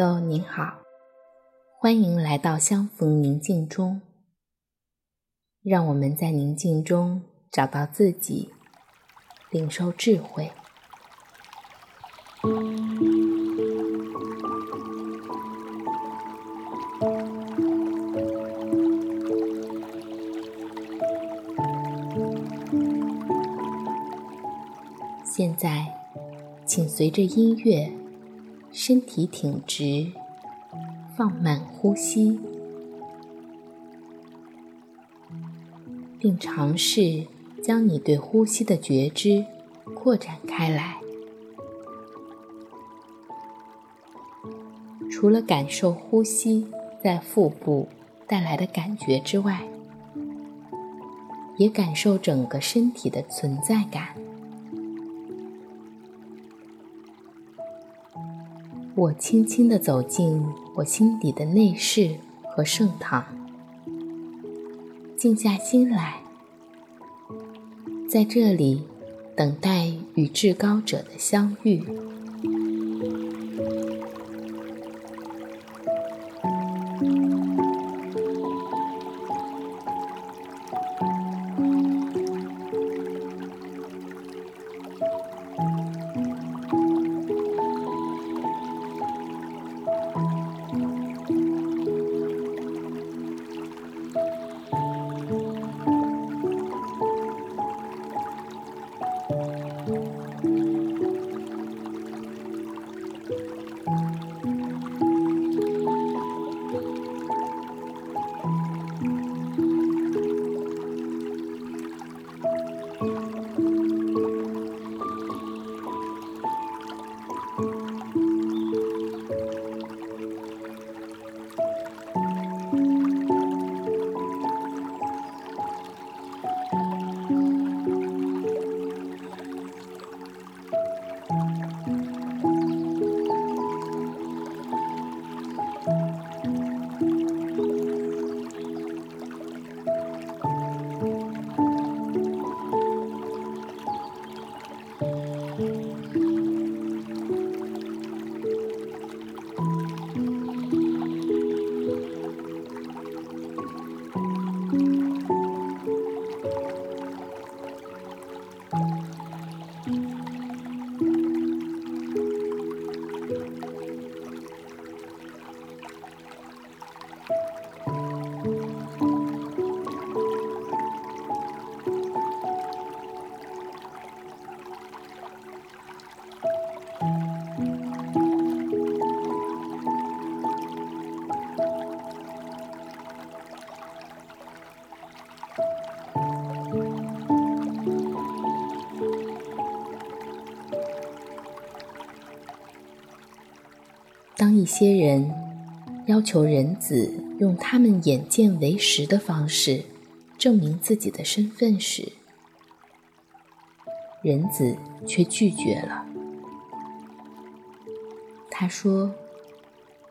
您好，欢迎来到相逢宁静中。让我们在宁静中找到自己，领受智慧。现在，请随着音乐，身体挺直，放慢呼吸，并尝试将你对呼吸的觉知扩展开来。除了感受呼吸在腹部带来的感觉之外，也感受整个身体的存在感。我轻轻的走进我心底的内室和圣堂，静下心来，在这里等待与至高者的相遇。当一些人要求人子用他们眼见为实的方式证明自己的身份时，人子却拒绝了。他说：“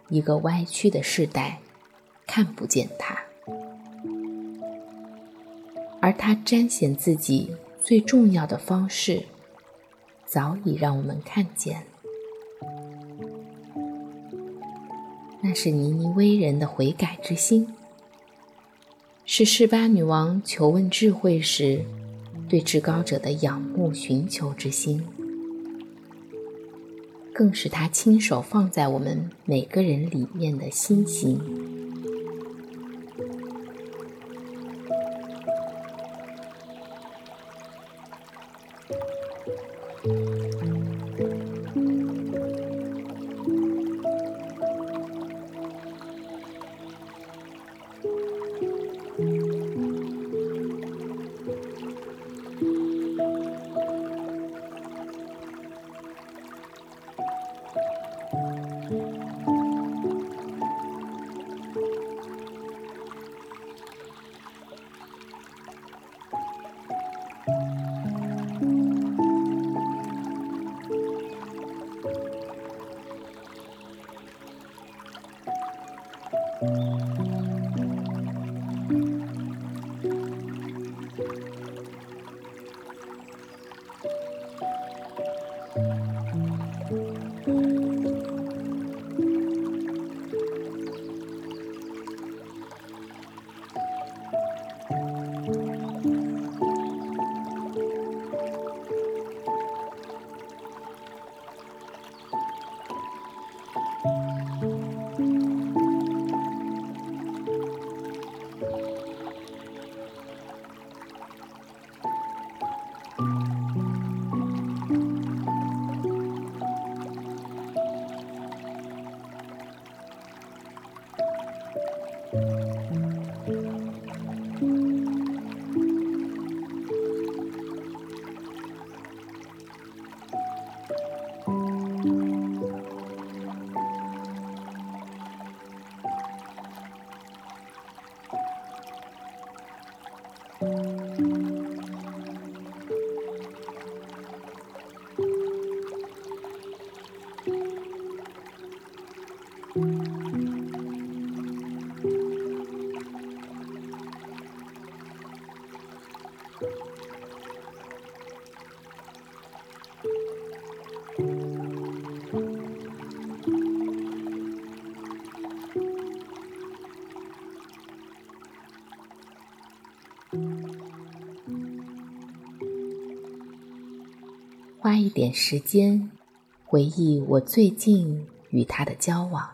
一个歪曲的世代看不见他，而他彰显自己最重要的方式，早已让我们看见。”那是尼尼威人的悔改之心，是示巴女王求问智慧时对至高者的仰慕寻求之心，更是他亲手放在我们每个人里面的心形。花一点时间回忆我最近与他的交往，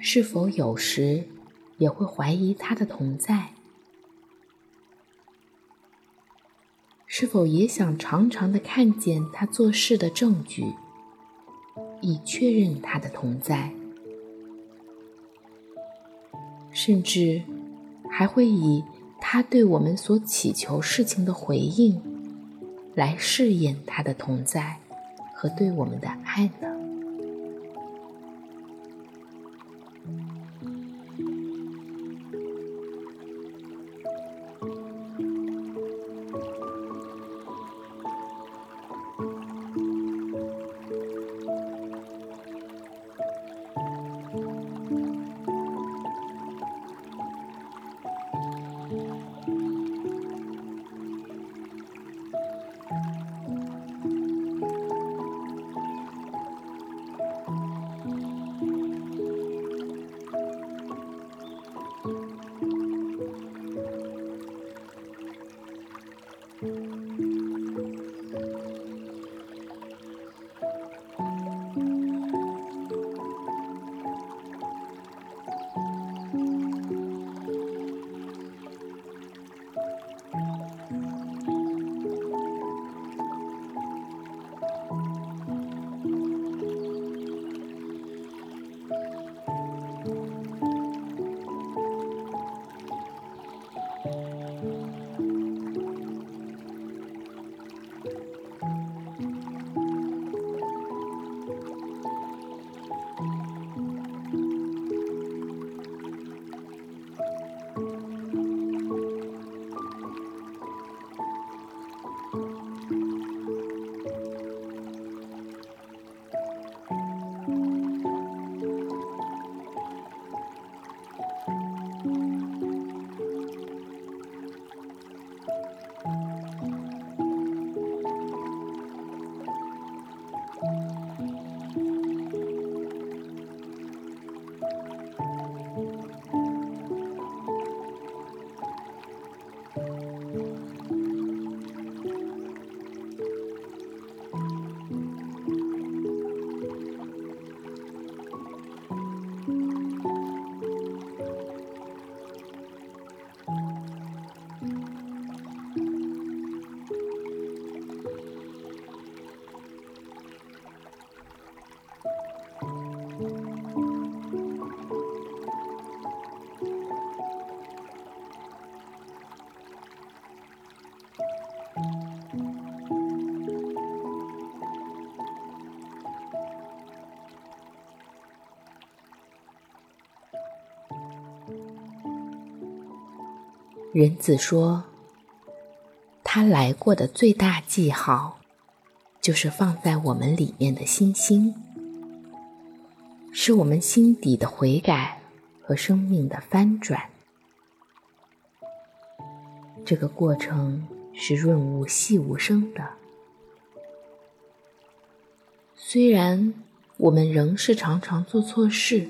是否有时也会怀疑他的同在？是否也想常常的看见他做事的证据，以确认他的同在？甚至还会以他对我们所祈求事情的回应，来试验他的同在和对我们的爱呢？人子说：“他来过的最大记号，就是放在我们里面的星星，是我们心底的悔改和生命的翻转。这个过程是润物细无声的，虽然我们仍是常常做错事。”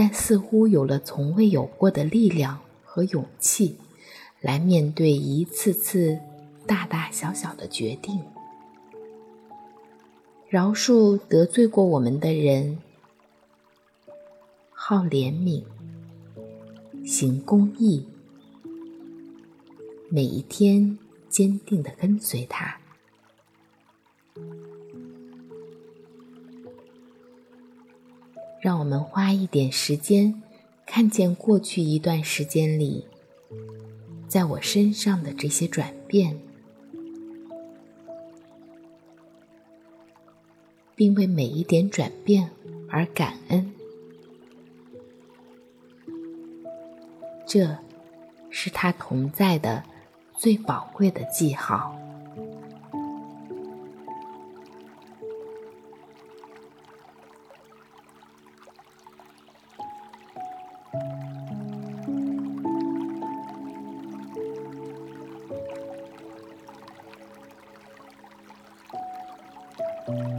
但似乎有了从未有过的力量和勇气，来面对一次次大大小小的决定，饶恕得罪过我们的人，好怜悯，行公义，每一天坚定的跟随他。让我们花一点时间，看见过去一段时间里，在我身上的这些转变，并为每一点转变而感恩。这是他同在的最宝贵的记号。Música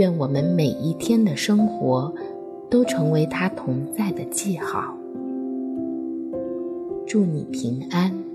愿我们每一天的生活都成为他同在的记号。祝你平安。